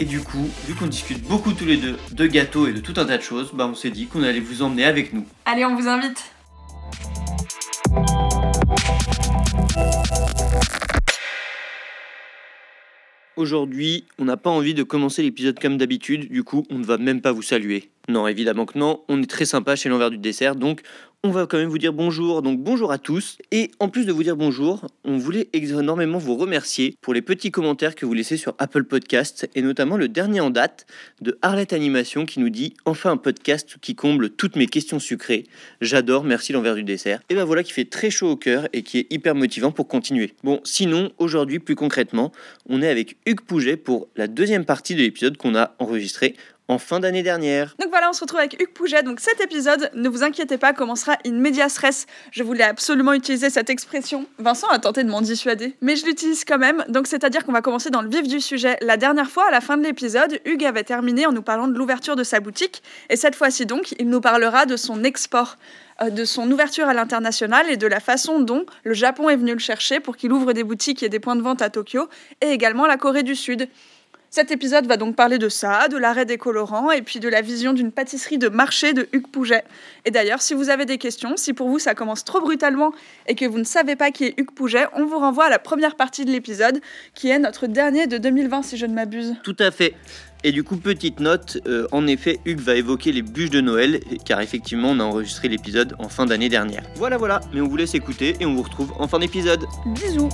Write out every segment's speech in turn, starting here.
Et du coup, vu qu'on discute beaucoup tous les deux de gâteaux et de tout un tas de choses, bah on s'est dit qu'on allait vous emmener avec nous. Allez, on vous invite. Aujourd'hui, on n'a pas envie de commencer l'épisode comme d'habitude, du coup, on ne va même pas vous saluer. Non, évidemment que non, on est très sympa chez l'envers du dessert, donc on va quand même vous dire bonjour. Donc bonjour à tous. Et en plus de vous dire bonjour, on voulait énormément vous remercier pour les petits commentaires que vous laissez sur Apple Podcast, et notamment le dernier en date de Arlette Animation qui nous dit enfin un podcast qui comble toutes mes questions sucrées. J'adore, merci l'envers du dessert. Et ben voilà qui fait très chaud au cœur et qui est hyper motivant pour continuer. Bon, sinon aujourd'hui plus concrètement, on est avec Hugues Pouget pour la deuxième partie de l'épisode qu'on a enregistré en fin d'année dernière. Donc voilà, on se retrouve avec Hugues Pouget. Donc cet épisode, ne vous inquiétez pas, commencera in medias res. Je voulais absolument utiliser cette expression. Vincent a tenté de m'en dissuader, mais je l'utilise quand même. Donc c'est-à-dire qu'on va commencer dans le vif du sujet. La dernière fois, à la fin de l'épisode, Hugues avait terminé en nous parlant de l'ouverture de sa boutique. Et cette fois-ci donc, il nous parlera de son export euh, de son ouverture à l'international et de la façon dont le Japon est venu le chercher pour qu'il ouvre des boutiques et des points de vente à Tokyo, et également la Corée du Sud. Cet épisode va donc parler de ça, de l'arrêt des colorants et puis de la vision d'une pâtisserie de marché de Hugues Pouget. Et d'ailleurs, si vous avez des questions, si pour vous ça commence trop brutalement et que vous ne savez pas qui est Hugues Pouget, on vous renvoie à la première partie de l'épisode qui est notre dernier de 2020 si je ne m'abuse. Tout à fait. Et du coup, petite note, euh, en effet, Hugues va évoquer les bûches de Noël, car effectivement, on a enregistré l'épisode en fin d'année dernière. Voilà, voilà, mais on vous laisse écouter et on vous retrouve en fin d'épisode. Bisous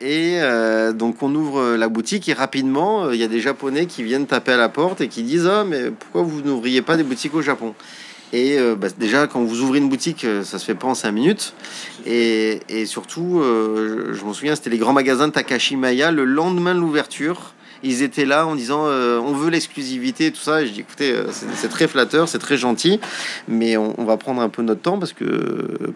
Et euh, donc on ouvre la boutique et rapidement, euh, il y a des Japonais qui viennent taper à la porte et qui disent Ah, mais pourquoi vous n'ouvriez pas des boutiques au Japon? Et euh, bah, déjà, quand vous ouvrez une boutique, ça se fait pas en 5 minutes. Et, et surtout, je, je m'en souviens, c'était les grands magasins de Takashimaya le lendemain de l'ouverture ils étaient là en disant euh, on veut l'exclusivité et tout ça. Et je dis écoutez, euh, c'est très flatteur, c'est très gentil, mais on, va prendre un peu notre temps parce que,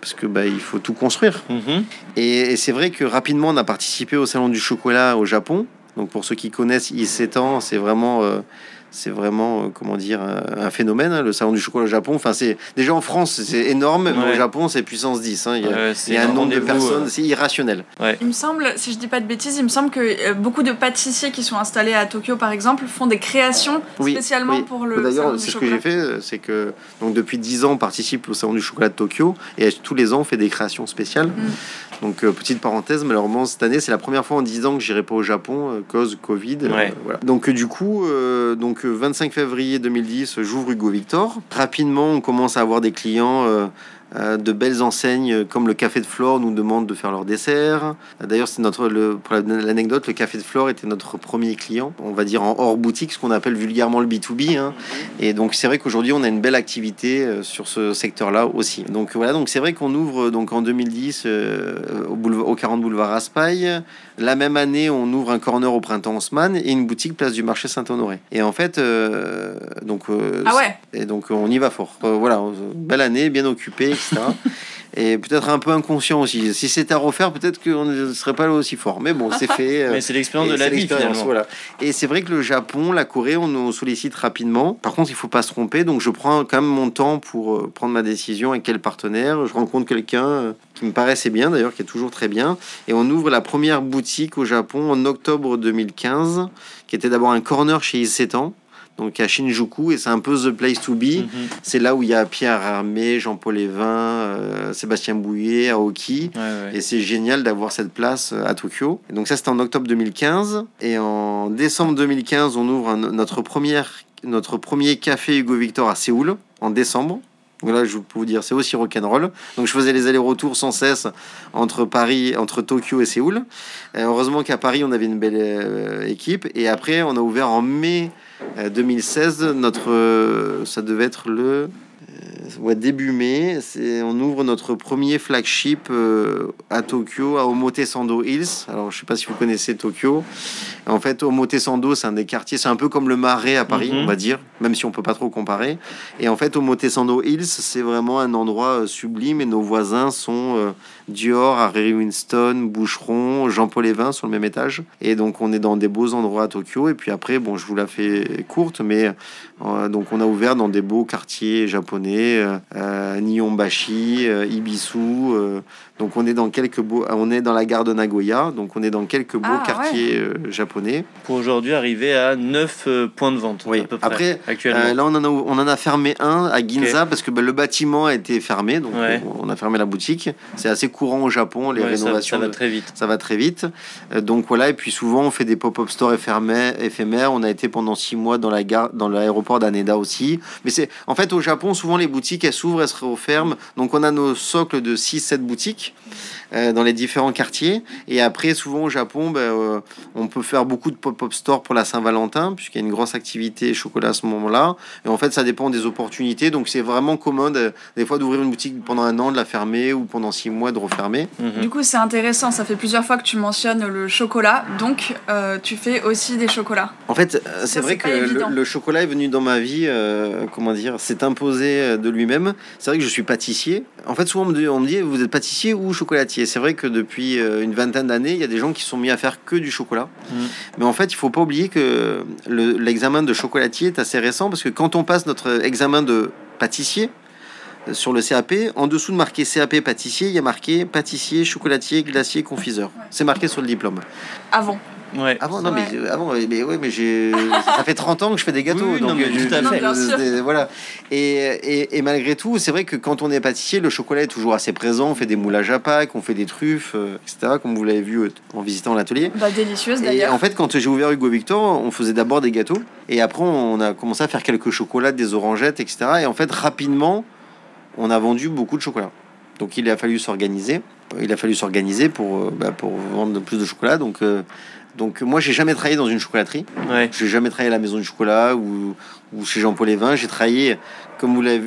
parce que bah, il faut tout construire. Mhm. Et, c'est vrai que rapidement, on a participé au Salon du chocolat au Japon. Donc pour ceux qui connaissent, il s'étend, c'est vraiment. Euh, c'est vraiment, euh, comment dire, un phénomène, hein, le salon du chocolat au Japon. Enfin, c'est déjà en France, c'est énorme, mais au Japon, c'est puissance 10. Hein. Il y a, un nombre de personnes, c'est irrationnel. Il me semble, si je dis pas de bêtises, il me semble que euh, beaucoup de pâtissiers qui sont installés à Tokyo, par exemple, font des créations spécialement pour le. D'ailleurs, c'est ce que j'ai fait, euh, c'est que donc depuis 10 ans, on participe au salon du chocolat de Tokyo et tous les ans, on fait des créations spéciales. Mm. Donc, petite parenthèse, malheureusement, cette année, c'est la première fois en 10 ans que j'irai pas au Japon, cause Covid. voilà. Donc, du coup, donc 25 février 2010, j'ouvre Hugo Victor. Rapidement, on commence à avoir des clients euh, euh, de belles enseignes comme le Café de Flore nous demande de faire leur dessert. D'ailleurs, c'est notre le, pour l'anecdote, le Café de Flore était notre premier client, on va dire en hors boutique, ce qu'on appelle vulgairement le B2B. Hein. Et donc c'est vrai qu'aujourd'hui on a une belle activité euh, sur ce secteur-là aussi. Donc voilà, donc c'est vrai qu'on ouvre donc en 2010 au, boulevard, au 40 boulevard Raspail. La même année, on ouvre un corner au printemps Haussmann et une boutique place du marché Saint-Honoré. Et en fait, euh, donc, euh, ah ouais. et donc on y va fort. Euh, voilà, belle année, bien occupée, etc. et peut-être un peu inconscient aussi. Si c'était à refaire, peut-être qu'on ne serait pas aussi fort. Mais bon, c'est fait. Mais c'est l'expérience de la vie finalement. Voilà. Et c'est vrai que le Japon, la Corée, on nous sollicite rapidement. Par contre, il faut pas se tromper. Donc je prends quand même mon temps pour prendre ma décision avec quel partenaire. Je rencontre quelqu'un qui me paraissait bien d'ailleurs, qui est toujours très bien. Et on ouvre la première boutique au Japon en octobre 2015, qui était d'abord un corner chez Isetan, donc à Shinjuku, et c'est un peu the place to be. Mhm. C'est là où il y a Pierre Armé, Jean-Paul Evin, euh, Sébastien Bouillet, Aoki. Et c'est génial d'avoir cette place euh, à Tokyo. Et donc ça, c'était en octobre 2015. Et en décembre 2015, on ouvre notre, première, notre premier café Hugo Victor à Séoul, en décembre. Donc là, je peux vous dire, c'est aussi rock'n'roll. Donc je faisais les allers-retours sans cesse entre Paris, entre Tokyo et Séoul. heureusement qu'à Paris, on avait une belle euh, équipe. Et après, on a ouvert en mai 2016 euh, notre, euh, ça devait être le ouais, début mai, c'est, on ouvre notre premier flagship euh, à Tokyo, à Omotesando Hills. Alors, je sais pas si vous connaissez Tokyo. En fait, Omotesando, c'est un des quartiers, c'est un peu comme le Marais à Paris, Mhm. on va dire, même si on peut pas trop comparer. Et en fait, Omotesando Hills, c'est vraiment un endroit euh, sublime et nos voisins sont euh, Dior, Harry Winston, Boucheron, Jean-Paul Evin sur le même étage. Et donc, on est dans des beaux endroits à Tokyo. Et puis après, bon, je vous la fais courte, mais euh, donc on a ouvert dans des beaux quartiers japonais, euh, euh, Nihonbashi, euh, Ibisu. Euh, donc on est dans quelques beaux, on est dans la gare de Nagoya, donc on est dans quelques beaux Ah, quartiers euh, japonais. Pour aujourd'hui arriver à 9 points de vente. Oui. à peu près, Après, actuellement. Euh, là on en a on en a fermé un à Ginza parce que bah, le bâtiment a été fermé, donc Ouais. on, on a fermé la boutique. C'est assez courant au Japon les Ouais, rénovations. ça, va très vite. ça va très vite. Euh, donc voilà, et puis souvent on fait des pop-up stores éphémères. éphémères. On a été pendant six mois dans la gare, dans l'aéroport d'Aneda aussi. Mais c'est en fait au Japon, souvent les boutiques elles s'ouvrent, elles se referment. Donc on a nos socles de 6-7 boutiques euh, dans les différents quartiers. Et après, souvent au Japon, ben, euh, on peut faire beaucoup de pop-up stores pour la Saint-Valentin, puisqu'il y a une grosse activité chocolat à ce moment-là. Et en fait, ça dépend des opportunités. Donc c'est vraiment commun de- des fois d'ouvrir une boutique pendant un an, de la fermer, ou pendant six mois de refermer. Mhm. Du coup, c'est intéressant. Ça fait plusieurs fois que tu mentionnes le chocolat. Donc, euh, tu fais aussi des chocolats. En fait, euh, c'est vrai que le, le chocolat est venu dans ma vie, euh, comment dire, s'est imposé euh, de lui-même. C'est vrai que je suis pâtissier. En fait, souvent on me dit, on me dit vous êtes pâtissier ou chocolatier. C'est vrai que depuis euh, une vingtaine d'années, il y a des gens qui sont mis à faire que du chocolat. Mhm. Mais en fait, il faut pas oublier que le- l'examen de chocolatier est assez récent parce que quand on passe notre examen de pâtissier, euh, sur le CAP, en dessous de marqué CAP pâtissier, il y a marqué pâtissier, chocolatier, glacier, confiseur. C'est marqué sur le diplôme. Avant. Ouais. Avant, non, mais, euh, avant, mais, ouais, mais j'ai, ça fait 30 ans que je fais des gâteaux. Oui, oui, non, donc, mais euh, tout à fait. je- voilà. Et, et, et malgré tout, c'est vrai que quand on est pâtissier, le chocolat est toujours assez présent. On fait des moulages à Pâques, on fait des truffes, euh, etc., comme vous l'avez vu en visitant l'atelier. Bah, délicieuse Et d'ailleurs. en fait, quand j'ai ouvert Hugo Victor, on faisait d'abord des gâteaux. Et après, on a commencé à faire quelques chocolats, des orangettes, etc. Et en fait, rapidement, on a vendu beaucoup de chocolat. Donc, il a fallu s'organiser. Il a fallu s'organiser pour, bah, pour vendre plus de chocolat. Donc, euh, donc moi, j'ai jamais travaillé dans une chocolaterie. Ouais. J'ai jamais travaillé à la maison du chocolat ou, ou chez Jean-Paul Evin. J'ai travaillé, comme vous l'avez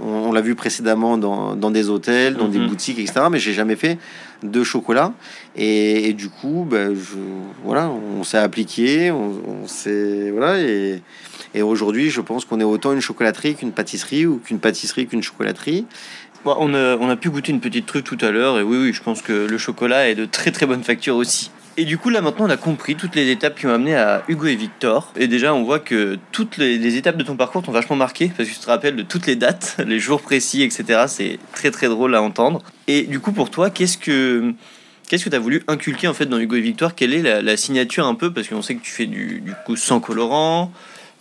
on, on l'a vu précédemment, dans, dans des hôtels, dans des Mhm. boutiques, etc. Mais j'ai jamais fait de chocolat. Et, et du coup, ben, je, voilà, on s'est appliqué, on, on s'est voilà. Et, et aujourd'hui, je pense qu'on est autant une chocolaterie qu'une pâtisserie ou qu'une pâtisserie qu'une chocolaterie. Bon, on, a, on a pu goûter une petite truffe tout à l'heure, et oui, oui, je pense que le chocolat est de très très bonne facture aussi. Et du coup, là maintenant, on a compris toutes les étapes qui ont amené à Hugo et Victor. Et déjà, on voit que toutes les, les étapes de ton parcours t'ont vachement marqué, parce que tu te rappelles de toutes les dates, les jours précis, etc. C'est très très drôle à entendre. Et du coup, pour toi, qu'est-ce que. Qu'est-ce que tu as voulu inculquer en fait dans Hugo et Victor? Quelle est la, la signature un peu? Parce qu'on sait que tu fais du, du coup sans colorant,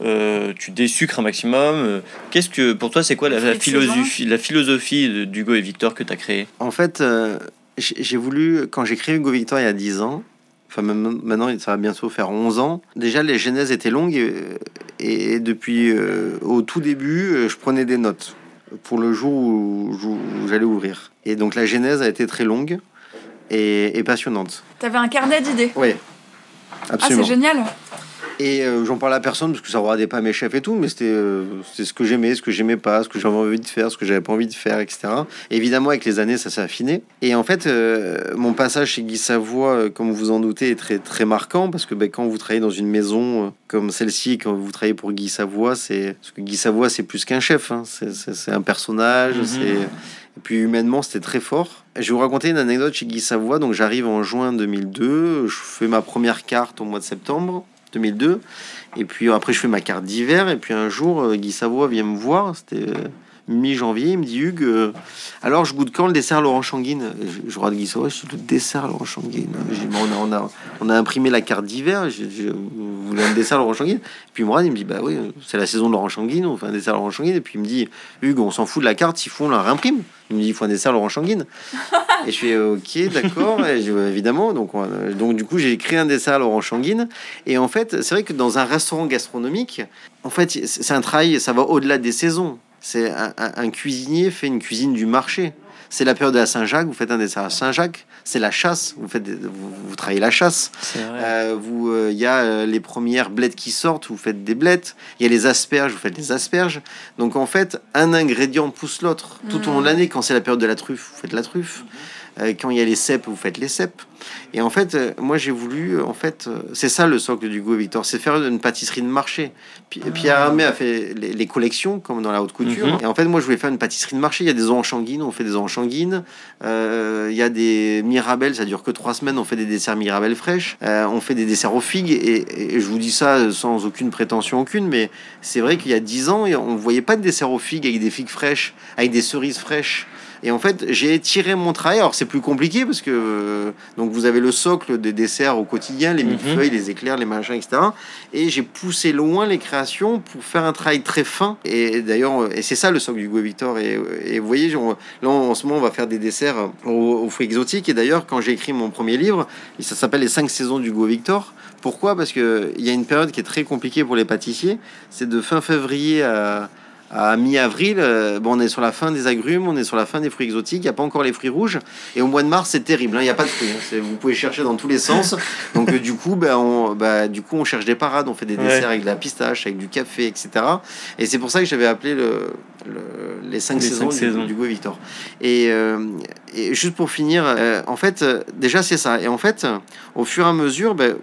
euh, tu désucres un maximum. Qu'est-ce que pour toi c'est quoi la, philosophie, la philosophie de- d'Hugo et Victor que tu as créé En fait, euh, j'ai j'ai voulu, quand j'ai créé Hugo Victor il y a 10 ans, enfin maintenant ça va bientôt faire 11 ans, déjà les genèses étaient longues et, et depuis euh, au tout début, euh, je prenais des notes pour le jour où, où j'allais ouvrir. Et donc la genèse a été très longue et, et passionnante. T'avais un carnet d'idées. Oui, Ah, absolument. c'est génial. Et euh, j'en parle à personne parce que ça regardait pas mes chefs et tout, mais c'était euh, ce que j'aimais, ce que j'aimais pas, ce que j'avais envie de faire, ce que j'avais pas envie de faire, etc. Évidemment, avec les années, ça s'est affiné. Et en fait, euh, mon passage chez Guy Savoie, euh, comme vous vous en doutez, est très, très marquant parce que ben, quand vous travaillez dans une maison comme celle-ci, quand vous travaillez pour Guy Savoie, c'est parce que Guy Savoie, c'est plus qu'un chef, hein. c'est un personnage, Mhm. c'est. Et puis humainement, c'était très fort. Je vais vous raconter une anecdote chez Guy Savoie. Donc j'arrive en juin 2002, je fais ma première carte au mois de septembre 2002. Et puis après, je fais ma carte d'hiver. Et puis un jour, euh, Guy Savoie vient me voir. C'était euh, mi-janvier. Il me dit Hugues, euh, alors je goûte quand le dessert Laurent Changuine? Je, je regarde Guy je dis le dessert Laurent Changuine. J'ai dit, Bon, on, a, on, a, on a imprimé la carte d'hiver. Je, je, vous voulez un dessert Laurent Changuine? Et puis Mourad, il me dit Bah oui, c'est la saison de Laurent Changuine. On fait un dessert Laurent Changuine. Et puis il me dit Hugues, on s'en fout de la carte. S'il faut, on la réimprime. Il me dit Il faut un dessert Laurent Changuine. et je fais Ok, d'accord. Évidemment. Donc, on- donc du coup, j'ai créé un dessert Laurent Changuine. Et en fait, c'est vrai que dans un restaurant gastronomique, en fait, c'est c'est un travail, ça va au-delà des saisons. C'est un, un- un cuisinier fait une cuisine du marché. C'est la période de la Saint-Jacques, vous faites un dessert à Saint-Jacques. C'est la chasse, vous, faites des- vous, vous travaillez la chasse. Vrai. Euh, vous, euh, il y a euh, les premières blettes qui sortent, vous faites des blettes. Il y a les asperges, vous faites des asperges. Donc en fait, un ingrédient pousse l'autre tout au long de l'année. Quand c'est la période de la truffe, vous faites la truffe. Euh, quand il y a les cèpes, vous faites les cèpes. Et en fait, euh, moi j'ai voulu, euh, en fait, euh, c'est ça le socle du Go Victor, c'est faire une pâtisserie de marché. Pi- Pierre Hermé a fait les, les collections, comme dans la haute couture. Mhm. Et en fait, moi je voulais faire une pâtisserie de marché. Il y a des œufs en changuine, on fait des œufs en changuine. Euh, il y a des mirabelles, ça dure que trois semaines, on fait des desserts mirabelles fraîches. Euh, on fait des desserts aux figues. Et, et je vous dis ça sans aucune prétention aucune, mais c'est vrai qu'il y a dix ans, on ne voyait pas de dessert aux figues avec des figues fraîches, avec des cerises fraîches. Et en fait, j'ai étiré mon travail. Alors, c'est plus compliqué parce que euh, donc vous avez le socle des desserts au quotidien, les Mhm. millefeuilles, les éclairs, les machins, etc. Et j'ai poussé loin les créations pour faire un travail très fin. Et d'ailleurs, euh, et c'est ça le socle du Go Victor. Et, et vous voyez, on- là en ce moment, on va faire des desserts aux, aux fruits exotiques. Et d'ailleurs, quand j'ai écrit mon premier livre, ça s'appelle Les 5 saisons du Go Victor. Pourquoi? Parce qu'il y a une période qui est très compliquée pour les pâtissiers. C'est de fin février à, à mi-avril. euh, bon, on est sur la fin des agrumes, on est sur la fin des fruits exotiques. Il n'y a pas encore les fruits rouges. Et au mois de mars, c'est terrible. hein, Il n'y a pas de fruits. hein, vous pouvez chercher dans tous les sens. Donc, euh, du, coup, ben, on, bah, du coup, on cherche des parades. On fait des Ouais. desserts avec de la pistache, avec du café, etc. Et c'est pour ça que j'avais appelé le, le- les cinq Les saisons, cinq du, saisons. du Go Victor. Et, euh, et juste pour finir, en fait, déjà, c'est ça. Et en fait, au fur et à mesure, ben,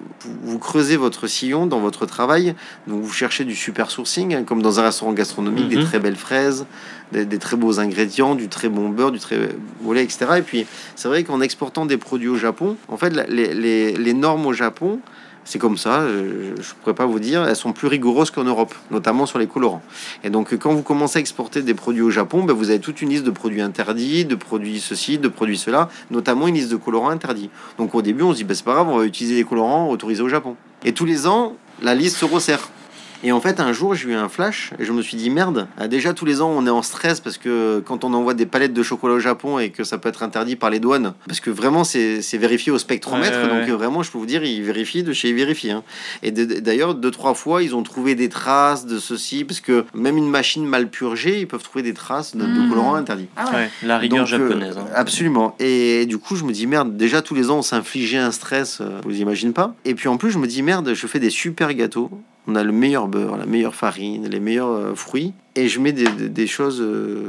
vous, creusez votre sillon dans votre travail. Donc, vous cherchez du super sourcing, hein, comme dans un restaurant gastronomique, des Mhm. très belles fraises, des, des très beaux ingrédients, du très bon beurre, du très beau lait, etc. Et puis, c'est vrai qu'en exportant des produits au Japon, en fait, les, les- les normes au Japon, c'est comme ça, je ne pourrais pas vous dire, elles sont plus rigoureuses qu'en Europe, notamment sur les colorants. Et donc, quand vous commencez à exporter des produits au Japon, ben, vous avez toute une liste de produits interdits, de produits ceci, de produits cela, notamment une liste de colorants interdits. Donc, au début, on se dit, ben, c'est pas grave, on va utiliser les colorants autorisés au Japon. Et tous les ans, la liste se resserre. Et en fait, un jour, j'ai eu un flash et je me suis dit merde. euh, Déjà, tous les ans, on est en stress parce que quand on envoie des palettes de chocolat au Japon et que ça peut être interdit par les douanes, parce que vraiment, c'est c'est vérifié au spectromètre. Ouais, ouais, donc, ouais. euh, vraiment, je peux vous dire, ils vérifient de chez ils vérifient. hein. Et de- d'ailleurs, deux, trois fois, ils ont trouvé des traces de ceci parce que même une machine mal purgée, ils peuvent trouver des traces de, de Mhm. colorants interdits. Ah ouais. Ouais, la rigueur Donc, euh, japonaise. hein. absolument. Et du coup, je me dis merde, déjà tous les ans, on s'infligeait un stress, euh, vous imaginez pas. Et puis en plus, je me dis merde, je fais des super gâteaux. On a le meilleur beurre, la meilleure farine, les meilleurs euh, fruits. Et je mets des, des- des choses euh,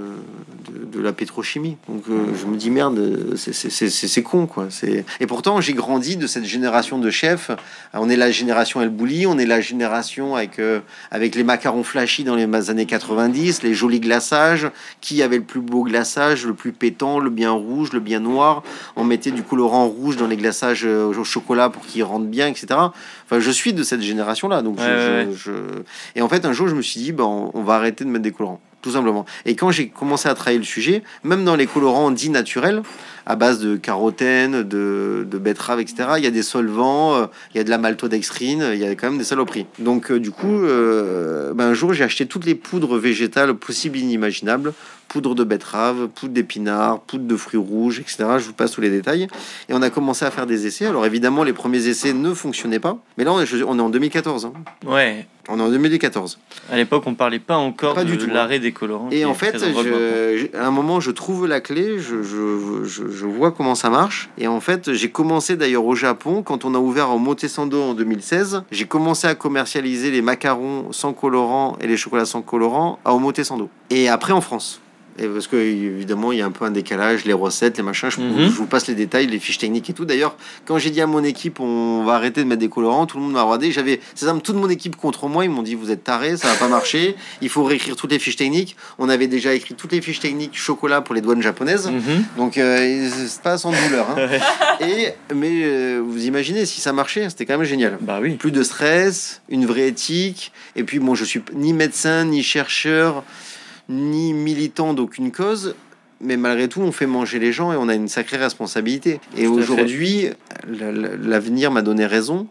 de, de la pétrochimie. Donc euh, je me dis merde, euh, c'est- con quoi. C'est- Et pourtant, j'ai grandi de cette génération de chefs. On est la génération El Bouli, on est la génération avec, euh, avec les macarons flashy dans les années 90, les jolis glaçages, qui avait le plus beau glaçage, le plus pétant, le bien rouge, le bien noir? On mettait du colorant rouge dans les glaçages euh, au chocolat pour qu'ils rentrent bien, etc. Enfin, je suis de cette génération-là. Donc, je- Ouais, je, ouais, je- Et en fait, un jour, je me suis dit, ben, on va arrêter de mettre des colorants. Tout simplement. Et quand j'ai commencé à travailler le sujet, même dans les colorants dits naturels, à base de carotène, de, de betterave, etc., il y a des solvants, euh, il y a de la maltodextrine, il y a quand même des saloperies. Donc, euh, du coup, euh, ben, un jour, j'ai acheté toutes les poudres végétales possibles et inimaginables poudre de betterave, poudre d'épinards, poudre de fruits rouges, etc. Je vous passe tous les détails. Et on a commencé à faire des essais. Alors évidemment, les premiers essais ne fonctionnaient pas. Mais là, on est, on est en 2014. hein. Ouais, On est en 2014. à l'époque, on parlait pas encore Pas de du tout, hein. l'arrêt des colorants. Et en fait, je, à un moment, je trouve la clé, je, je, je, vois comment ça marche. Et en fait, j'ai commencé d'ailleurs au Japon, quand on a ouvert en Motesando en 2016, j'ai commencé à commercialiser les macarons sans colorant et les chocolats sans colorant à Omotesando. Et après en France. Et parce que évidemment, il y a un peu un décalage, les recettes, les machins. Je, Mhm. je vous passe les détails, les fiches techniques et tout. D'ailleurs, quand j'ai dit à mon équipe, on va arrêter de mettre des colorants, tout le monde m'a regardé. J'avais, c'est ça, toute mon équipe contre moi. Ils m'ont dit, vous êtes tarés, ça va pas marcher. Il faut réécrire toutes les fiches techniques. On avait déjà écrit toutes les fiches techniques chocolat pour les douanes japonaises. Mhm. Donc, euh, c'est pas sans douleur. hein. Ouais. Et, mais euh, vous imaginez, si ça marchait, c'était quand même génial. Bah oui. Plus de stress, une vraie éthique. Et puis, bon, je suis ni médecin, ni chercheur, ni militant d'aucune cause. Mais malgré tout, on fait manger les gens et on a une sacrée responsabilité. Et aujourd'hui, la- la- l'avenir m'a donné raison.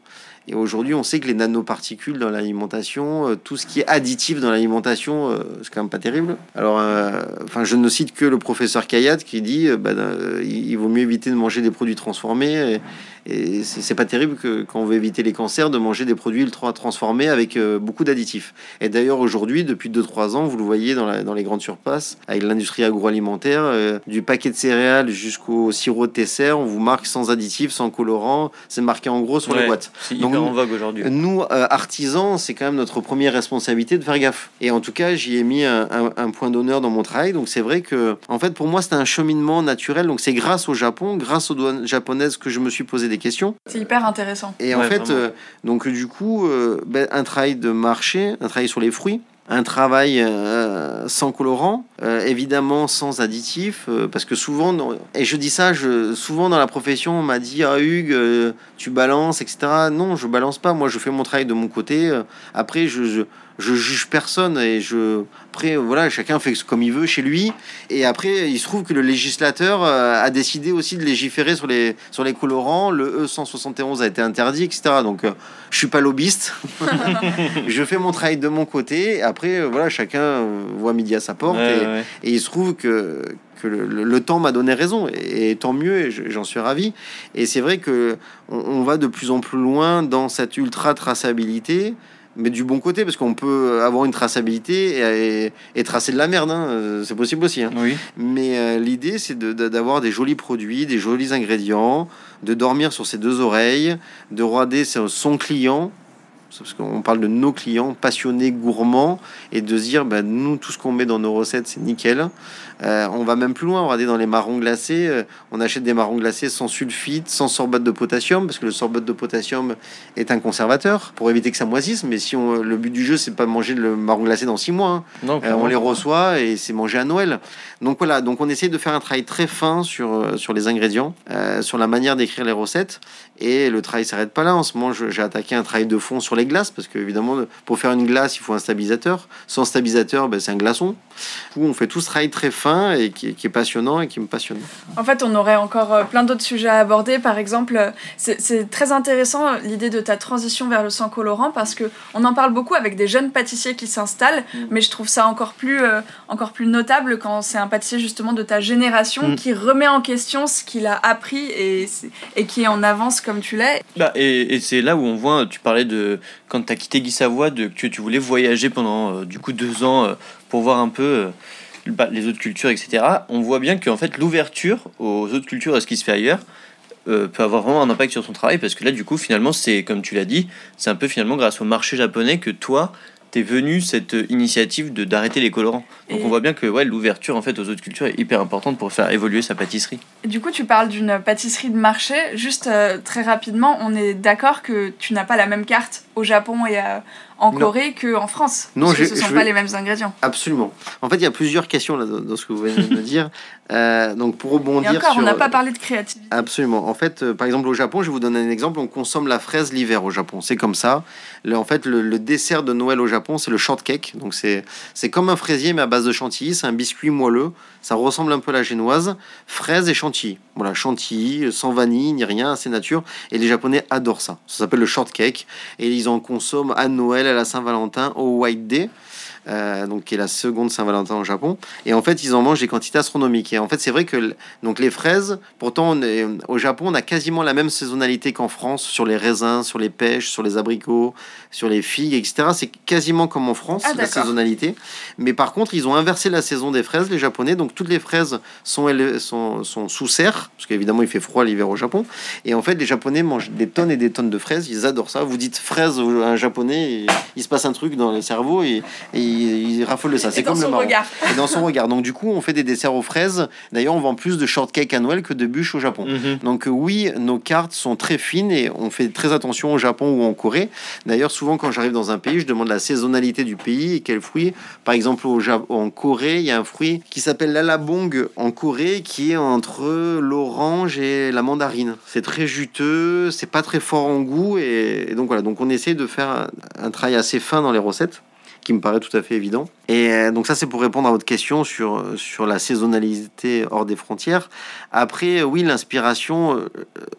Et aujourd'hui, on sait que les nanoparticules dans l'alimentation, euh, tout ce qui est additif dans l'alimentation, euh, c'est quand même pas terrible. Alors, euh, enfin, je ne cite que le professeur Kayat qui dit, bah, il vaut mieux éviter de manger des produits transformés. Et, et c'est pas terrible que quand on veut éviter les cancers, de manger des produits ultra transformés avec euh, beaucoup d'additifs. Et d'ailleurs, aujourd'hui, depuis 2-3 ans, vous le voyez dans, la- dans les grandes surfaces, avec l'industrie agroalimentaire, euh, du paquet de céréales jusqu'au sirop de Tesser, on vous marque sans additifs, sans colorant. C'est marqué en gros sur les Ouais, boîtes. C'est Donc, en vogue aujourd'hui. Nous, euh, artisans, c'est quand même notre première responsabilité de faire gaffe. Et en tout cas, j'y ai mis un, un- un point d'honneur dans mon travail. Donc c'est vrai que, en fait, pour moi, c'est un cheminement naturel. Donc c'est grâce au Japon, grâce aux douanes japonaises que je me suis posé des questions. C'est hyper intéressant. Et en fait, euh, donc du coup, euh, ben, un travail de marché, un travail sur les fruits. Un travail euh, sans colorant, euh, évidemment sans additifs, euh, parce que souvent, et je dis ça, je, souvent dans la profession, on m'a dit Ah Hugues, tu balances, etc. Non, je balance pas, moi je fais mon travail de mon côté. après, je, je juge personne et je. Après, voilà, chacun fait comme il veut chez lui. Et après, il se trouve que le législateur euh, a décidé aussi de légiférer sur les, sur les colorants. Le E171 a été interdit, etc. Donc, euh, je suis pas lobbyiste. je fais mon travail de mon côté. Après, euh, voilà, chacun voit midi à sa porte. Ouais, et, ouais, ouais. et il se trouve que, que le, le- le temps m'a donné raison. Et, et tant mieux, et je- j'en suis ravi. Et c'est vrai que on, on va de plus en plus loin dans cette ultra traçabilité. Mais du bon côté, parce qu'on peut avoir une traçabilité et, tracer de la merde, hein. Euh, c'est possible aussi. hein. Oui. Mais euh, l'idée, c'est de- d'avoir des jolis produits, des jolis ingrédients, de dormir sur ses deux oreilles, de son son client, parce qu'on parle de nos clients passionnés, gourmands, et de se dire, bah, nous, tout ce qu'on met dans nos recettes, c'est nickel. Euh, on va même plus loin, regardez dans les marrons glacés, euh, on achète des marrons glacés sans sulfite, sans sorbate de potassium, parce que le sorbate de potassium est un conservateur, pour éviter que ça moisisse, mais si on, le but du jeu, c'est pas de manger le marron glacé dans six mois, hein. Non, Euh, on les reçoit et c'est mangé à Noël. Donc voilà, donc on essaie de faire un travail très fin sur, sur les ingrédients, sur la manière d'écrire les recettes. Et le travail s'arrête pas là. En ce moment, je- j'ai attaqué un travail de fond sur les glaces parce que évidemment, pour faire une glace, il faut un stabilisateur. Sans stabilisateur, ben, c'est un glaçon. Coup, on fait tout ce travail très fin et qui, qui est passionnant et qui me passionne. En fait, on aurait encore euh, plein d'autres sujets à aborder. Par exemple, euh, c'est très intéressant l'idée de ta transition vers le sans colorant parce que on en parle beaucoup avec des jeunes pâtissiers qui s'installent, Mm. mais je trouve ça encore plus, euh, encore plus notable quand c'est un pâtissier justement de ta génération Mm. qui remet en question ce qu'il a appris et, qui est en avance comme tu l'es. Bah, et et c'est là où on voit, tu parlais de quand tu as quitté Guy Savoie, de, que tu voulais voyager pendant euh, du coup deux ans euh, pour voir un peu euh, bah, les autres cultures, etc. On voit bien qu'en fait l'ouverture aux autres cultures et ce qui se fait ailleurs peut avoir vraiment un impact sur ton travail parce que là du coup finalement c'est comme tu l'as dit, c'est un peu finalement grâce au marché japonais que toi t'es venu cette euh, initiative de d'arrêter les colorants. Donc Et- on voit bien que ouais, l'ouverture en fait aux autres cultures est hyper importante pour faire évoluer sa pâtisserie. Du coup, tu parles d'une pâtisserie de marché. Juste euh, très rapidement, on est d'accord que tu n'as pas la même carte au Japon et euh, en Non. Corée qu'en France. Non, parce que j'ai- ce ne sont je pas les mêmes ingrédients. Absolument. En fait, il y a plusieurs questions là, dans, ce que vous venez de me dire. Euh, donc, pour rebondir Et encore, sur... on n'a pas parlé de créativité. Absolument. En fait, euh, par exemple, au Japon, je vais vous donner un exemple. On consomme la fraise l'hiver au Japon. C'est comme ça. Le- en fait, le, le dessert de Noël au Japon, c'est le shortcake. Donc, c'est comme un fraisier, mais à base de chantilly. C'est un biscuit moelleux. Ça ressemble un peu à la génoise. Fraise et chantilly. Voilà, chantilly, sans vanille, ni rien, assez nature. Et les Japonais adorent ça. Ça s'appelle le shortcake. Et ils en consomment à Noël, à la Saint-Valentin, au White Day. Euh, donc qui est la seconde Saint-Valentin au Japon. Et en fait, ils en mangent des quantités astronomiques. Et en fait, c'est vrai que donc les fraises, pourtant, on est- au Japon, on a quasiment la même saisonnalité qu'en France sur les raisins, sur les pêches, sur les abricots, sur les figues, etc. C'est quasiment comme en France, Ah, la saisonnalité. Mais par contre, ils ont inversé la saison des fraises, les Japonais. Donc toutes les fraises sont, sont, sont sous serre, parce qu'évidemment, il fait froid l'hiver au Japon. Et en fait, les Japonais mangent des tonnes et des tonnes de fraises. Ils adorent ça. Vous dites fraise à un Japonais, et il se passe un truc dans le cerveau et, et il, raffole de ça. C'est comme le marron. regard. Et dans son regard. Donc du coup, on fait des desserts aux fraises. D'ailleurs, on vend plus de shortcake à Noël que de bûches au Japon. Mhm. Donc euh, oui, nos cartes sont très fines et on fait très attention au Japon ou en Corée. D'ailleurs, souvent quand j'arrive dans un pays, je demande la saisonnalité du pays et quel fruit. Par exemple, au Japon, en Corée, il y a un fruit qui s'appelle l'alabong en Corée, qui est entre l'orange et la mandarine. C'est très juteux, c'est pas très fort en goût et, et donc voilà. Donc on essaie de faire un, un travail assez fin dans les recettes. Qui me paraît tout à fait évident. Et euh, donc ça, c'est pour répondre à votre question sur, sur la saisonnalité hors des frontières. Après, oui, l'inspiration, euh,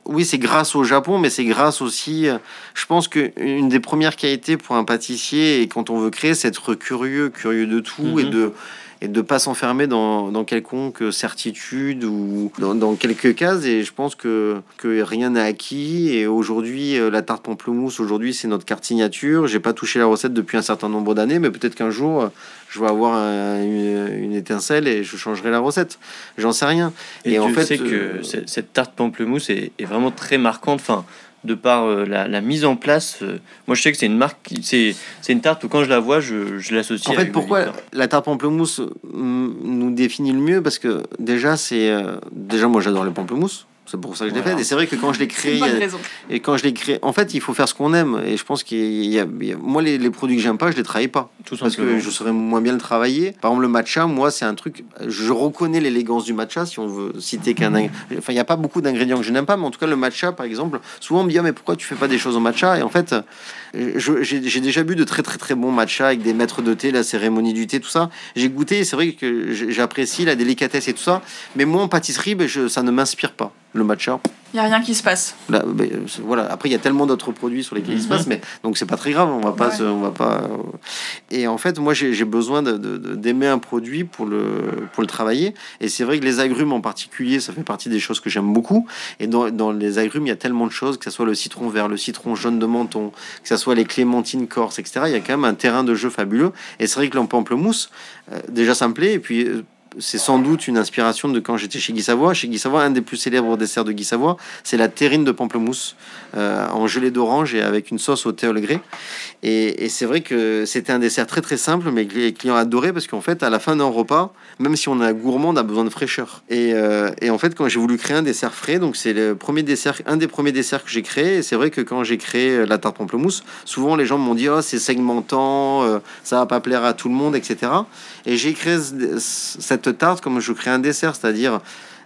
oui, c'est grâce au Japon, mais c'est grâce aussi, euh, je pense qu'une des premières qualités pour un pâtissier, et quand on veut créer, c'est être curieux, curieux de tout, et Mhm. de et de pas s'enfermer dans, dans quelconque certitude ou dans, dans quelques cases. Et je pense que, que rien n'est acquis. Et aujourd'hui, euh, la tarte pamplemousse, aujourd'hui, c'est notre carte signature. J'ai pas touché la recette depuis un certain nombre d'années, mais peut-être qu'un jour, je vais avoir un- une, une étincelle et je changerai la recette. J'en sais rien. Et, Et en tu fait, sais que euh, cette tarte pamplemousse est, est vraiment très marquante. Enfin, de par euh, la, la mise en place. euh, moi, je sais que c'est une marque. C'est une tarte où quand je la vois, je, je l'associe. En fait, pourquoi la tarte pamplemousse mm, nous définit le mieux? Parce que déjà, c'est euh, déjà moi j'adore les pamplemousses. C'est pour ça que je l'ai Voilà. fait. Et c'est vrai que quand je l'ai créé, y a-. Et quand je l'ai créé, en fait, il faut faire ce qu'on aime. Et je pense qu'il y a, y moi, les, les produits que j'aime pas, je les travaille pas. Tout Parce simplement. que je saurais moins bien le travailler. Par exemple, le matcha, moi, c'est un truc. Je reconnais l'élégance du matcha, si on veut citer qu'un. ing- Enfin, il n'y a pas beaucoup d'ingrédients que je n'aime pas, mais en tout cas, le matcha, par exemple, souvent on me dit, Ah, mais pourquoi tu fais pas des choses au matcha? Et en fait, je- j'ai j'ai déjà bu de très, très, très bons matchas avec des maîtres de thé, la cérémonie du thé, tout ça. J'ai goûté, et c'est vrai que j'apprécie la délicatesse et tout ça. Mais moi, en pâtisserie, ben, je, ça ne m'inspire pas. Le matcha, Il n'y a rien qui se passe. Là, ben, c'est- voilà. Après, il y a tellement d'autres produits sur lesquels il se Mhm. passe, mais donc c'est pas très grave. On va pas, Ouais. se- on va pas. euh, Et en fait, moi, j'ai besoin de- de- de- d'aimer un produit pour le pour le travailler. Et c'est vrai que les agrumes en particulier, ça fait partie des choses que j'aime beaucoup. Et dans, dans les agrumes, il y a tellement de choses, que ce soit le citron vert, le citron jaune de menton, que ce soit les clémentines corse, etc. Il y a quand même un terrain de jeu fabuleux. Et c'est vrai que le pamplemousse, euh, déjà, ça me plaît. Et puis. euh, c'est sans doute une inspiration de quand j'étais chez Guy Savoie. Chez Guy Savoie, un des plus célèbres desserts de Guy Savoie, c'est la terrine de pamplemousse euh, en gelée d'orange et avec une sauce au thé Grey. Et, et c'est vrai que c'était un dessert très très simple, mais que les clients adoraient parce qu'en fait, à la fin d'un repas, même si on est gourmand, on a besoin de fraîcheur. Et, euh, et en fait, quand j'ai voulu créer un dessert frais, donc c'est le premier dessert, un des premiers desserts que j'ai créé. Et c'est vrai que quand j'ai créé euh, la tarte pamplemousse, souvent les gens m'ont dit oh c'est segmentant, ça va pas plaire à tout le monde, etc. Et j'ai créé ce- cette tarte comme je crée un dessert, c'est-à-dire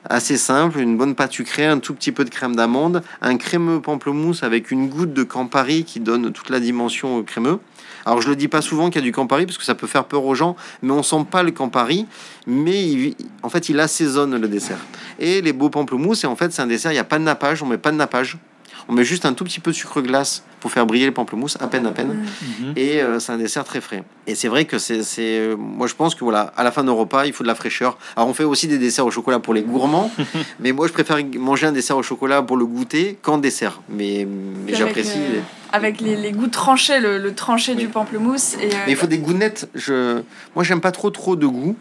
assez simple, une bonne pâte sucrée, un tout petit peu de crème d'amande, un crémeux pamplemousse avec une goutte de Campari qui donne toute la dimension au crémeux. Alors je le dis pas souvent qu'il y a du Campari parce que ça peut faire peur aux gens, mais on sent pas le Campari, mais il- en fait il assaisonne le dessert. Et les beaux pamplemousses, et en fait c'est un dessert, il n'y a pas de nappage, on met pas de nappage, on met juste un tout petit peu de sucre glace pour faire briller les pamplemousses, à peine à peine et euh, c'est un dessert très frais. Et c'est vrai que c'est, c'est, euh, moi je pense que voilà, à la fin d'un repas, il faut de la fraîcheur. Alors on fait aussi des desserts au chocolat pour les gourmands, mais moi je préfère manger un dessert au chocolat pour le goûter qu'en dessert. Mais, mais avec, j'apprécie. euh, les- Avec les, les goûts tranchés, le, le tranché Oui. du pamplemousse. Et, euh, Mais il faut des goûts nets. Je, moi j'aime pas trop trop de goût.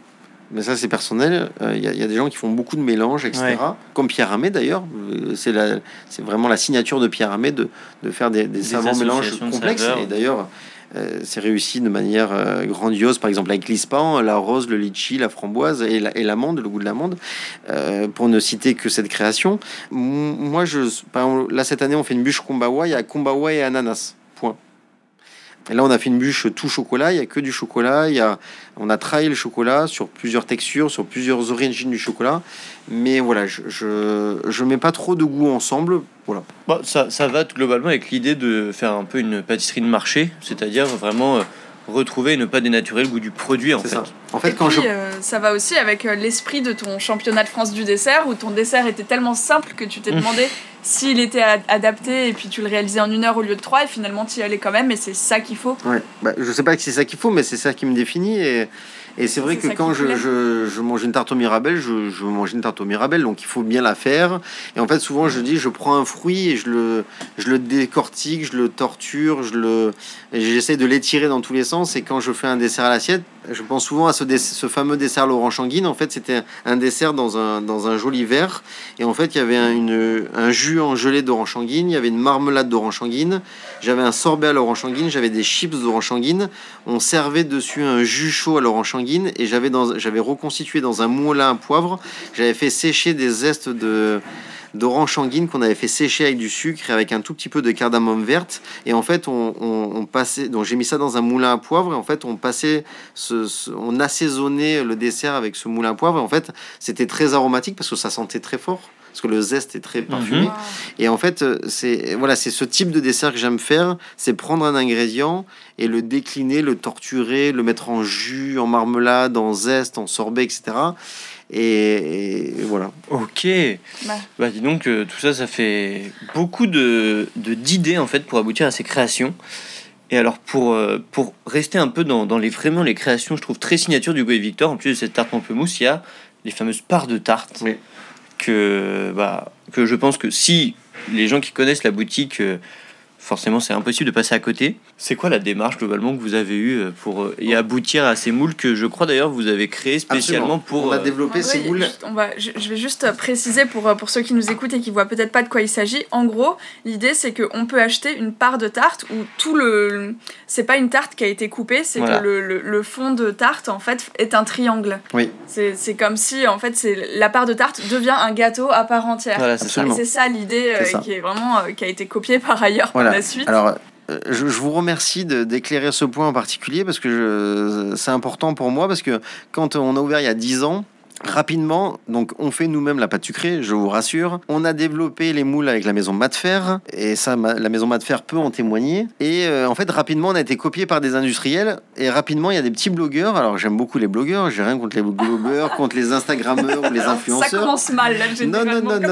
Mais ça, c'est personnel. Euh, Il y, a- il y a des gens qui font beaucoup de mélanges, etc. Ouais. Comme Pierre Hamé, d'ailleurs. Euh, C'est la- c'est vraiment la signature de Pierre Hamé de, de faire des, des savants mélanges complexes. Et d'ailleurs, euh, c'est réussi de manière euh, grandiose, par exemple avec l'ispan, la rose, le litchi, la framboise et la- et l'amande, le goût de l'amande, euh, pour ne citer que cette création. M- Moi, je, par exemple, là, cette année, on fait une bûche Kumbawa, il y a Kumbawa et ananas. Et là, on a fait une bûche tout chocolat, il n'y a que du chocolat. Il y a, on a travaillé le chocolat sur plusieurs textures, sur plusieurs origines du chocolat. Mais voilà, je je, je mets pas trop de goût ensemble. Voilà. Bon, ça, ça va globalement avec l'idée de faire un peu une pâtisserie de marché, c'est-à-dire vraiment euh, retrouver et ne pas dénaturer le goût du produit en fait. ça. En fait, et quand puis, je. euh, ça va aussi avec euh, l'esprit de ton championnat de France du dessert, où ton dessert était tellement simple que tu t'es Mm. demandé s'il était adapté, et puis tu le réalisais en une heure au lieu de trois, et finalement tu y allais quand même, et c'est ça qu'il faut. Ouais. Bah, je sais pas que c'est ça qu'il faut, mais c'est ça qui me définit. Et, et c'est vrai que quand je, je, je mange une tarte au mirabelle, je, je mange une tarte au mirabelle. Donc il faut bien la faire. Et en fait, souvent, je dis, je prends un fruit et je le, je le décortique, je le torture, je le, j'essaie de l'étirer dans tous les sens. Et quand je fais un dessert à l'assiette, je pense souvent à ce, ce fameux dessert Laurent Changuine. En fait, c'était un dessert dans un, dans un joli verre. Et en fait, il y avait un, une, un jus en gelée d'orange sanguine, il y avait une marmelade d'orange sanguine, j'avais un sorbet à l'orange sanguine, j'avais des chips d'orange sanguine. On servait dessus un jus chaud à l'orange sanguine et j'avais j'avais reconstitué dans un moulin à poivre. J'avais fait sécher des zestes de d'orange sanguine qu'on avait fait sécher avec du sucre et avec un tout petit peu de cardamome verte et en fait on, on, passait donc j'ai mis ça dans un moulin à poivre et en fait on passait on assaisonnait le dessert avec ce moulin à poivre et en fait c'était très aromatique parce que ça sentait très fort parce que le zeste est très parfumé. Mhm. Wow. Et en fait, euh, c'est voilà, c'est ce type de dessert que j'aime faire, c'est prendre un ingrédient et le décliner, le torturer, le mettre en jus, en marmelade, en zeste, en sorbet, etc. Et, et voilà. Ok. Bah. Bah dis donc, euh, tout ça, ça fait beaucoup de de- d'idées en fait pour aboutir à ces créations. Et alors pour, euh, pour rester un peu dans, dans les vraiment les créations, je trouve très signature du Goût et Victor, en plus de cette tarte pamplemousse, il y a les fameuses parts de tarte Oui. Que, bah, que je pense que si les gens qui connaissent la boutique, euh, forcément c'est impossible de passer à côté. C'est quoi la démarche globalement que vous avez eue euh, pour euh, y aboutir à ces moules que je crois d'ailleurs vous avez créés spécialement Absolument. pour... On euh, développé En ces moules. on va, je, je vais juste préciser pour, euh, pour ceux qui nous écoutent et qui voient peut-être pas de quoi il s'agit. En gros, l'idée c'est qu'on peut acheter une part de tarte où tout le. C'est pas une tarte qui a été coupée, c'est Voilà. que le, le, le fond de tarte en fait est un triangle. Oui. C'est c'est comme si en fait c'est la part de tarte devient un gâteau à part entière. Voilà, c'est ça. L'idée euh, qui est vraiment euh, qui a été copiée par ailleurs Voilà. Par la suite. Alors, euh, je, vous remercie de- d'éclairer ce point en particulier parce que c'est important pour moi parce que quand on a ouvert il y a 10 ans, rapidement, donc on fait nous-mêmes la pâte sucrée, je vous rassure. On a développé les moules avec la maison Matfer et ça, ma- la maison Matfer peut en témoigner. Et euh, en fait, rapidement, on a été copié par des industriels et rapidement, il y a des petits blogueurs. Alors, j'aime beaucoup les blogueurs, j'ai rien contre les blogueurs, contre les Instagrammeurs ou les Alors, ça influenceurs. commence mal là, Non, non, non, non,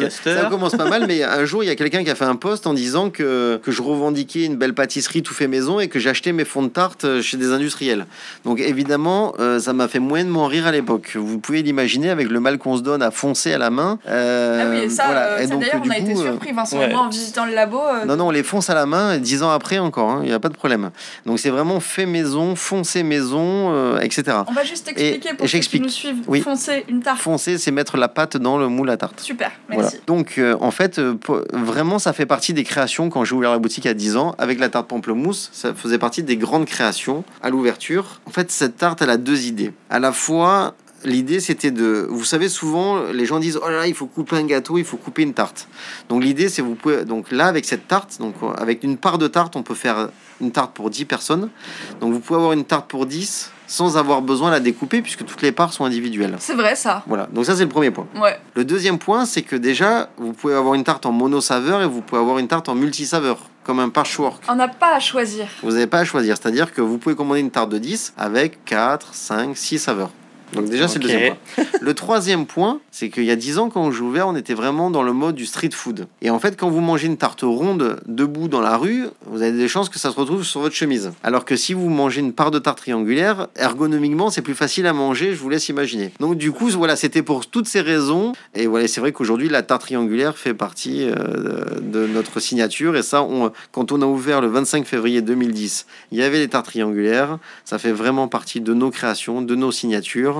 non, ça commence pas mal, mais un jour, il y a quelqu'un qui a fait un post en disant que, que je revendiquais une belle pâtisserie tout fait maison et que j'achetais mes fonds de tarte euh, chez des industriels. Donc évidemment, euh, ça m'a fait moyennement rire à l'époque. Vous pouvez l'imaginer avec le mal qu'on se donne à foncer à la main. Euh, Ah oui, et ça, voilà. euh, Et ça, donc, d'ailleurs, on a été coup, euh, surpris, Vincent ouais. et moi, en visitant le labo. euh, non, non, on les fonce à la main et dix ans après encore, hein, il n'y a pas de problème. Donc c'est vraiment fait maison, foncé maison, euh, etc. On va juste expliquer pour ceux qui j'explique. nous suivent. Oui. Foncer une tarte. Foncer, c'est mettre la pâte dans le moule à tarte. Super, Voilà. merci. Donc, euh, en fait, euh, vraiment, ça fait partie des créations quand j'ai ouvert la boutique à 10 ans avec la tarte pamplemousse. Ça faisait partie des grandes créations à l'ouverture. En fait, cette tarte, elle a deux idées. À la fois, l'idée, c'était de. Vous savez, souvent, les gens disent Oh là là, il faut couper un gâteau, il faut couper une tarte. Donc, l'idée, c'est vous pouvez. Donc, là, avec cette tarte, donc, euh, avec une part de tarte, on peut faire une tarte pour 10 personnes. Donc, vous pouvez avoir une tarte pour 10 sans avoir besoin de la découper puisque toutes les parts sont individuelles. C'est vrai ça. Voilà. Donc, ça, c'est le premier point. Ouais. Le deuxième point, c'est que déjà, vous pouvez avoir une tarte en mono-saveur et vous pouvez avoir une tarte en multi-saveur, comme un patchwork. On n'a pas à choisir. Vous n'avez pas à choisir, c'est-à-dire que vous pouvez commander une tarte de 10 avec 4, 5, 6 saveurs. Donc déjà, c'est le Ok. deuxième point. Le troisième point, c'est qu'il y a 10 ans, quand j'ai ouvert, on était vraiment dans le mode du street food. Et en fait, quand vous mangez une tarte ronde debout dans la rue, vous avez des chances que ça se retrouve sur votre chemise. Alors que si vous mangez une part de tarte triangulaire, ergonomiquement, c'est plus facile à manger, je vous laisse imaginer. Donc du coup, voilà, c'était pour toutes ces raisons. Et voilà, c'est vrai qu'aujourd'hui, la tarte triangulaire fait partie euh, de notre signature. Et ça, on, quand on a ouvert le 25 février 2010, il y avait les tartes triangulaires. Ça fait vraiment partie de nos créations, de nos signatures.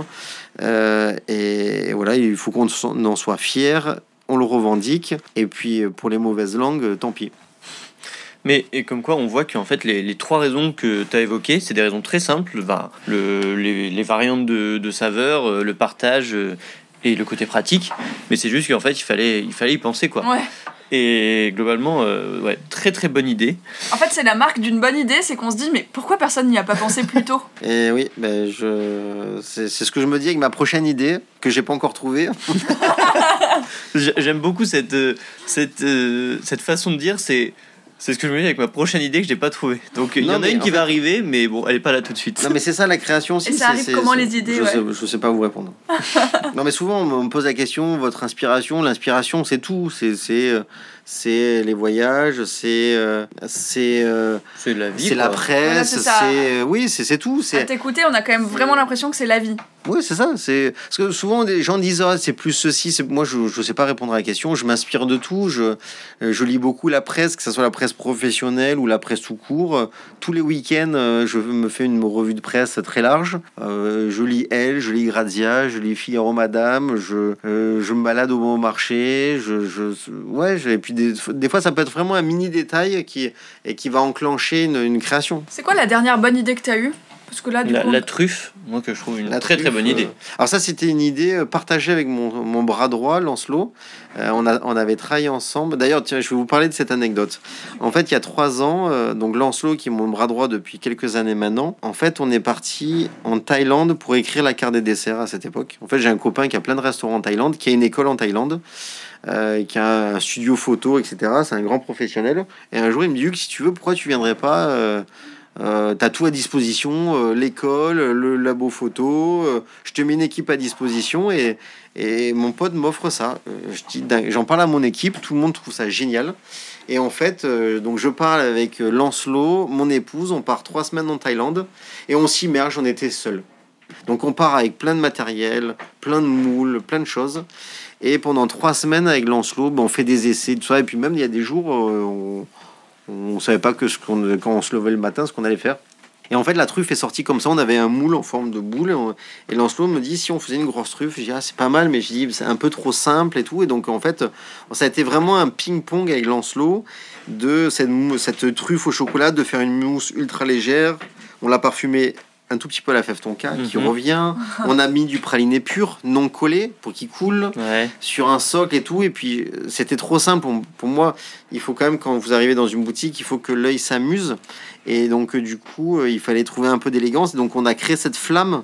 Euh, et voilà, il faut qu'on en soit fier. On le revendique. Et puis, pour les mauvaises langues, tant pis. Mais et comme quoi, on voit qu'en fait, les, les trois raisons que tu as évoquées, c'est des raisons très simples. Bah, le, les, les variantes de, de saveurs, euh, le partage euh, et le côté pratique. Mais c'est juste qu'en fait, il fallait, il fallait y penser. quoi. Ouais. Et globalement, euh, ouais, très très bonne idée. En fait, c'est la marque d'une bonne idée, c'est qu'on se dit, mais pourquoi personne n'y a pas pensé plus tôt? Et oui, ben je... c'est c'est ce que je me dis avec ma prochaine idée, que j'ai pas encore trouvée. J'ai- J'aime beaucoup cette, euh, cette, euh, cette façon de dire. C'est. C'est ce que je me dis avec ma prochaine idée que j'ai pas trouvée. Donc il y en a une en qui fait- va arriver, mais bon, elle est pas là tout de suite. Non, mais c'est ça la création aussi. Et ça c'est- arrive comment, les idées, je, ouais. sais, je sais pas vous répondre. non, mais souvent on me pose la question votre inspiration. L'inspiration, c'est tout. C'est c'est euh, les voyages, c'est euh, c'est euh, C'est la vie. c'est la presse, c'est ça. c'est oui, c'est c'est tout. À C'est t'écouter, on a quand même vraiment l'impression que c'est la vie. Oui, c'est ça. C'est parce que souvent les gens disent ah, c'est plus ceci. C'est moi je je sais pas répondre à la question. Je m'inspire de tout. Je euh, je lis beaucoup la presse, que ce soit la presse professionnelle ou la presse tout court. Euh, Tous les week-ends, euh, je me fais une revue de presse très large. Euh, je lis Elle, je lis Grazia, je lis Figaro Madame. Je euh, je me balade au bon marché. Je je ouais. Et puis des, des fois ça peut être vraiment un mini détail qui et qui va enclencher une, une création. C'est quoi la dernière bonne idée que t'as eue? Parce que là, du La, coup, la truffe, moi que je trouve une La très très bonne euh, idée. Alors ça, c'était une idée euh, partagée avec mon, mon bras droit, Lancelot. Euh, on, a, on avait travaillé ensemble. D'ailleurs, tiens, je vais vous parler de cette anecdote. En fait, il y a trois ans, euh, donc Lancelot, qui est mon bras droit depuis quelques années maintenant, en fait, on est parti en Thaïlande pour écrire la carte des desserts à cette époque. En fait, j'ai un copain qui a plein de restaurants en Thaïlande, qui a une école en Thaïlande. Euh, qui a un studio photo, etc. C'est un grand professionnel. Et un jour, il me dit Hugues, si tu veux, pourquoi tu viendrais pas euh, euh, T'as tout à disposition, euh, l'école, le labo photo. euh, je te mets une équipe à disposition et, et mon pote m'offre ça. Euh. J'en parle à mon équipe, tout le monde trouve ça génial. Et en fait, donc je parle avec Lancelot, mon épouse, on part trois semaines en Thaïlande et on s'immerge, on était seul. Donc on part avec plein de matériel, plein de moules, plein de choses. Et pendant trois semaines avec Lancelot, ben, on fait des essais, tout ça. Et puis même, il y a des jours, euh, on on savait pas que ce qu'on, quand on se levait le matin, ce qu'on allait faire. Et en fait, la truffe est sortie comme ça. On avait un moule en forme de boule. Et, Lancelot me dit si on faisait une grosse truffe, je dis ah, c'est pas mal, mais je dis c'est un peu trop simple et tout. Et donc en fait, ça a été vraiment un ping-pong avec Lancelot de cette, cette truffe au chocolat, de faire une mousse ultra légère. On l'a parfumée un tout petit peu à la fève tonka qui Mhm. revient. On a mis du praliné pur, non collé, pour qu'il coule Ouais. sur un socle et tout. Et puis, euh, c'était trop simple. Pour, pour moi, il faut quand même, quand vous arrivez dans une boutique, il faut que l'œil s'amuse. Et donc, euh, du coup, euh, il fallait trouver un peu d'élégance. Donc, on a créé cette flamme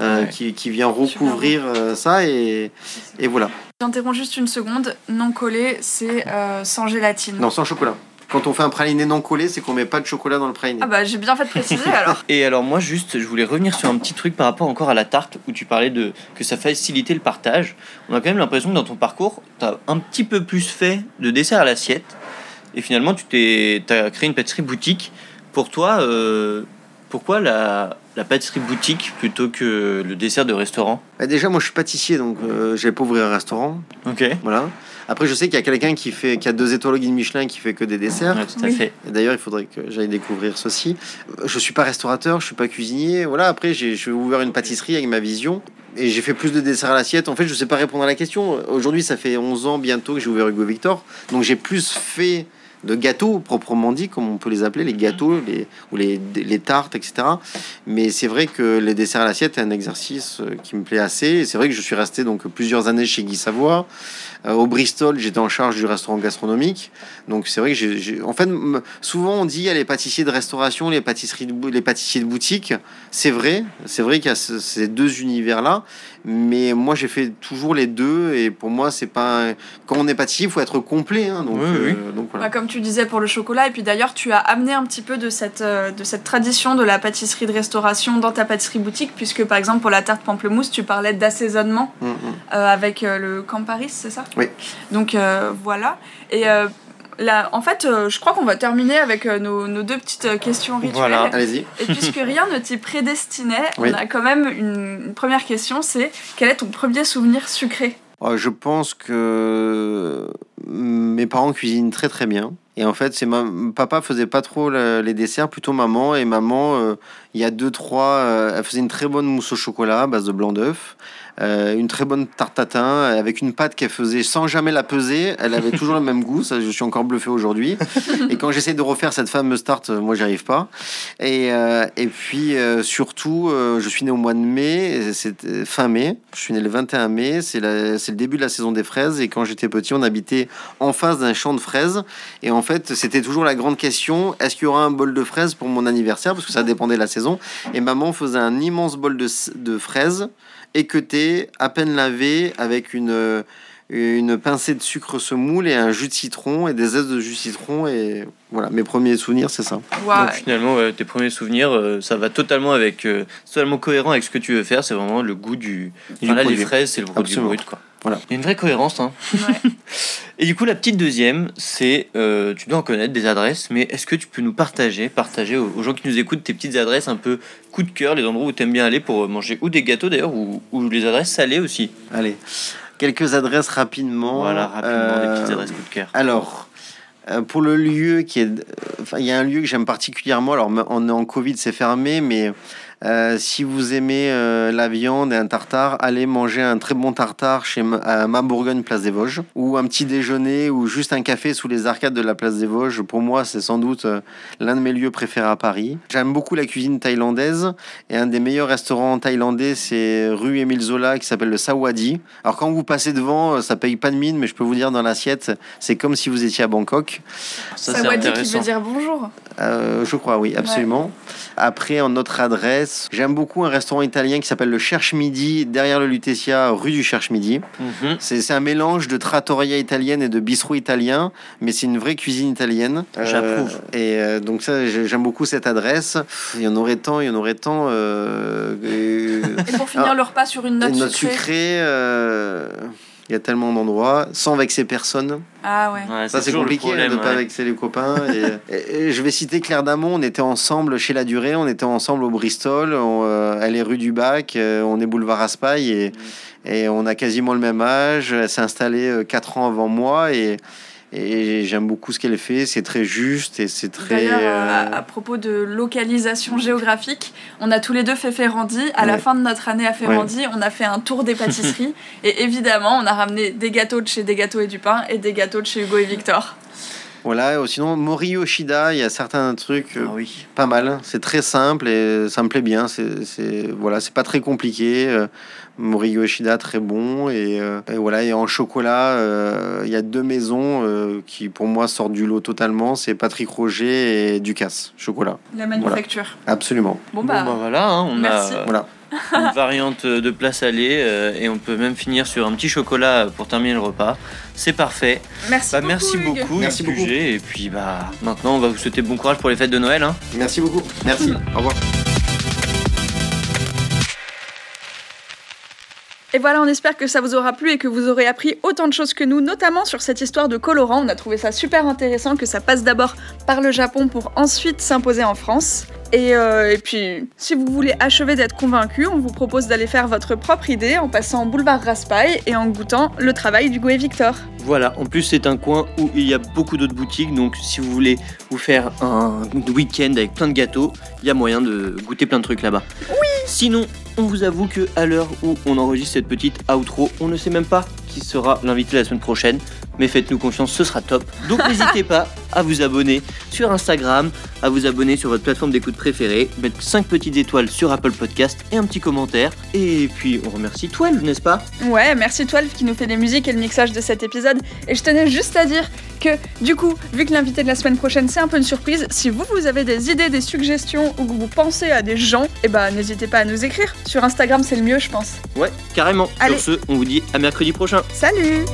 euh, Ouais. qui, qui vient recouvrir euh, ça. Et, et voilà. j'interromps juste une seconde. Non collé, c'est euh, sans gélatine. Non, sans chocolat. Quand on fait un praliné non collé, c'est qu'on met pas de chocolat dans le praliné. Ah bah j'ai bien fait de préciser alors. Et alors moi juste, je voulais revenir sur un petit truc par rapport encore à la tarte où tu parlais de que ça facilitait le partage. On a quand même l'impression que dans ton parcours, tu as un petit peu plus fait de dessert à l'assiette. Et finalement, tu t'es, as créé une pâtisserie boutique. Pour toi, euh, pourquoi la, la pâtisserie boutique plutôt que le dessert de restaurant? Bah, déjà, moi, je suis pâtissier, donc euh, j'ai pas ouvrir un restaurant. Ok. Voilà. Après, je sais qu'il y a quelqu'un qui fait, qui a deux étoiles au guide Michelin, qui fait que des desserts. tout à Oui. fait. Et D'ailleurs, il faudrait que j'aille découvrir ceci. Je suis pas restaurateur, je suis pas cuisinier. Voilà, après, j'ai j'ai ouvert une pâtisserie avec ma vision. Et j'ai fait plus de desserts à l'assiette. En fait, je sais pas répondre à la question. Aujourd'hui, ça fait 11 ans bientôt que j'ai ouvert Hugo Victor. Donc, j'ai plus fait de gâteaux, proprement dit, comme on peut les appeler, les gâteaux les, ou les, les tartes, etc. Mais c'est vrai que les desserts à l'assiette est un exercice euh, qui me plaît assez. Et c'est vrai que je suis resté donc plusieurs années chez Guy Savoie. Euh, au Bristol, j'étais en charge du restaurant gastronomique. Donc c'est vrai que j'ai, en fait, souvent on dit il y a les pâtissiers de restauration, les pâtisseries, de bou- les pâtissiers de boutique. C'est vrai, c'est vrai qu'il y a ce- ces deux univers-là. Mais moi j'ai fait toujours les deux et pour moi c'est pas un- quand on est pâtissier, il faut être complet. hein. donc, Oui, oui. euh, donc voilà. Bah, comme tu disais pour le chocolat, et puis d'ailleurs tu as amené un petit peu de cette, euh, de cette tradition de la pâtisserie de restauration dans ta pâtisserie boutique, puisque par exemple pour la tarte pamplemousse, tu parlais d'assaisonnement Mm, mm. euh, avec euh, le Camparis, c'est ça? Oui. Donc euh, voilà. Et là, en fait, euh, je crois qu'on va terminer avec euh, nos, nos deux petites euh, questions rituelles. Voilà. Allez-y. Et puisque rien ne t'y prédestinait, Oui. on a quand même une, une première question, c'est quel est ton premier souvenir sucré? Je pense que mes parents cuisinent très très bien. Et en fait, c'est ma... papa faisait pas trop le- les desserts, plutôt maman. Et maman, euh, il y a deux trois, euh, elle faisait une très bonne mousse au chocolat à base de blanc d'œuf, euh, une très bonne tarte tatin avec une pâte qu'elle faisait sans jamais la peser. Elle avait toujours le même goût. Ça, je suis encore bluffé aujourd'hui. Et quand j'essaie de refaire cette fameuse tarte, euh, moi, j'y arrive pas. Et, et puis surtout, je suis né au mois de mai, c'est fin mai. Je suis né le 21 mai. C'est la- le début de la saison des fraises. Et quand j'étais petit, on habitait en face d'un champ de fraises. Et en fait, c'était toujours la grande question est-ce qu'il y aura un bol de fraises pour mon anniversaire? Parce que ça dépendait de la saison. Et maman faisait un immense bol de, de fraises équeuté, à peine lavé, avec une. Une pincée de sucre semoule et un jus de citron et des zestes de jus de citron et voilà mes premiers souvenirs c'est ça. Donc finalement, ouais, tes premiers souvenirs, euh, ça va totalement avec, euh, totalement cohérent avec ce que tu veux faire. C'est vraiment le goût du. Du Enfin, là, les fraises, c'est le produit Absolument. brut, quoi. Voilà. Il y a une vraie cohérence, hein. Ouais. Et du coup, la petite deuxième, c'est, euh, tu dois en connaître des adresses, mais est-ce que tu peux nous partager, partager aux, aux gens qui nous écoutent tes petites adresses un peu coup de cœur, les endroits où tu aimes bien aller pour manger ou des gâteaux d'ailleurs, ou, ou les adresses salées aussi? allez quelques adresses rapidement Voilà, rapidement, Euh, des petites adresses coup de cœur. Alors, euh, pour le lieu qui est. euh, Enfin, il y a un lieu que j'aime particulièrement. Alors, on est en Covid, c'est fermé, mais Euh, si vous aimez euh, la viande et un tartare, allez manger un très bon tartare chez Ma- à Ma Bourgogne, place des Vosges, ou un petit déjeuner ou juste un café sous les arcades de la place des Vosges. Pour moi, c'est sans doute euh, l'un de mes lieux préférés à Paris. J'aime beaucoup la cuisine thaïlandaise et un des meilleurs restaurants thaïlandais, c'est rue Émile Zola qui s'appelle le Sawadi. Alors quand vous passez devant, euh, ça paye pas de mine, mais je peux vous dire dans l'assiette, c'est comme si vous étiez à Bangkok. Ça, Sawadi qui veut dire bonjour. Euh, je crois, oui, absolument. Après, en notre adresse, j'aime beaucoup un restaurant italien qui s'appelle le Cherche Midi, derrière le Lutetia, rue du Cherche Midi. Mhm. C'est c'est un mélange de trattoria italienne et de bistrot italien, mais c'est une vraie cuisine italienne. J'approuve. et euh, donc ça, j'ai- j'aime beaucoup cette adresse. Il y en aurait tant, il y en aurait tant. euh, et- Et pour finir Ah. le repas sur une note, et notre sucrée. sucré, euh, il y a tellement d'endroits, sans vexer personne. Ah ouais. Ouais, Ça, c'est compliqué hein, problème, de ne pas ouais. vexer les copains. et, et- et je vais citer Claire Damon. On était ensemble chez La Durée, on était ensemble au Bristol. on, euh, elle est rue du Bac, euh, on est boulevard Raspail et, et on a quasiment le même âge. Elle s'est installée 4 ans avant moi et, et j'aime beaucoup ce qu'elle fait. C'est très juste et c'est très. D'ailleurs, euh, euh, à, à propos de localisation géographique, on a tous les deux fait Ferrandi. À la fin de notre année à Ferrandi, on a fait un tour des pâtisseries. et évidemment, on a ramené des gâteaux de chez Des Gâteaux et du Pain et des gâteaux de chez Hugo et Victor. Voilà. Sinon, Mori Yoshida, il y a certains trucs. euh, Ah oui. pas mal. C'est très simple et ça me plaît bien. C'est, c'est voilà, c'est pas très compliqué. Mori Yoshida très bon et, euh, et voilà. Et en chocolat, euh, il y a deux maisons euh, qui pour moi sortent du lot totalement. C'est Patrick Roger et Ducasse chocolat. La manufacture. Absolument. Bon, Bon, bah, bah voilà, hein, on merci. a Voilà. une variante de plat salé euh, et on peut même finir sur un petit chocolat pour terminer le repas. C'est parfait. merci Bah, beaucoup. merci Hugues. beaucoup, Merci beaucoup. Et puis bah maintenant on va vous souhaiter bon courage pour les fêtes de Noël. Hein. Merci beaucoup. Merci. Au revoir. Et voilà, on espère que ça vous aura plu et que vous aurez appris autant de choses que nous, notamment sur cette histoire de colorant. On a trouvé ça super intéressant que ça passe d'abord par le Japon pour ensuite s'imposer en France. Et, euh, et puis, si vous voulez achever d'être convaincu, on vous propose d'aller faire votre propre idée en passant boulevard Raspail et en goûtant le travail d'Hugo et Victor. Voilà, en plus c'est un coin où il y a beaucoup d'autres boutiques, donc si vous voulez vous faire un week-end avec plein de gâteaux, il y a moyen de goûter plein de trucs là-bas. Oui Sinon, on vous avoue que à l'heure où on enregistre cette petite outro, on ne sait même pas qui sera l'invité la semaine prochaine, mais faites-nous confiance, ce sera top. Donc n'hésitez pas à vous abonner sur Instagram, à vous abonner sur votre plateforme d'écoute préférée, mettre 5 petites étoiles sur Apple Podcast et un petit commentaire. Et puis on remercie 12, n'est-ce pas? Ouais, merci Twelve qui nous fait les musiques et le mixage de cet épisode. Et je tenais juste à dire que, du coup, vu que l'invité de la semaine prochaine c'est un peu une surprise, si vous, vous avez des idées, des suggestions ou que vous pensez à des gens, eh ben n'hésitez pas à nous écrire. Sur Instagram, c'est le mieux, je pense. Ouais, carrément. Allez. Sur ce, on vous dit à mercredi prochain. Salut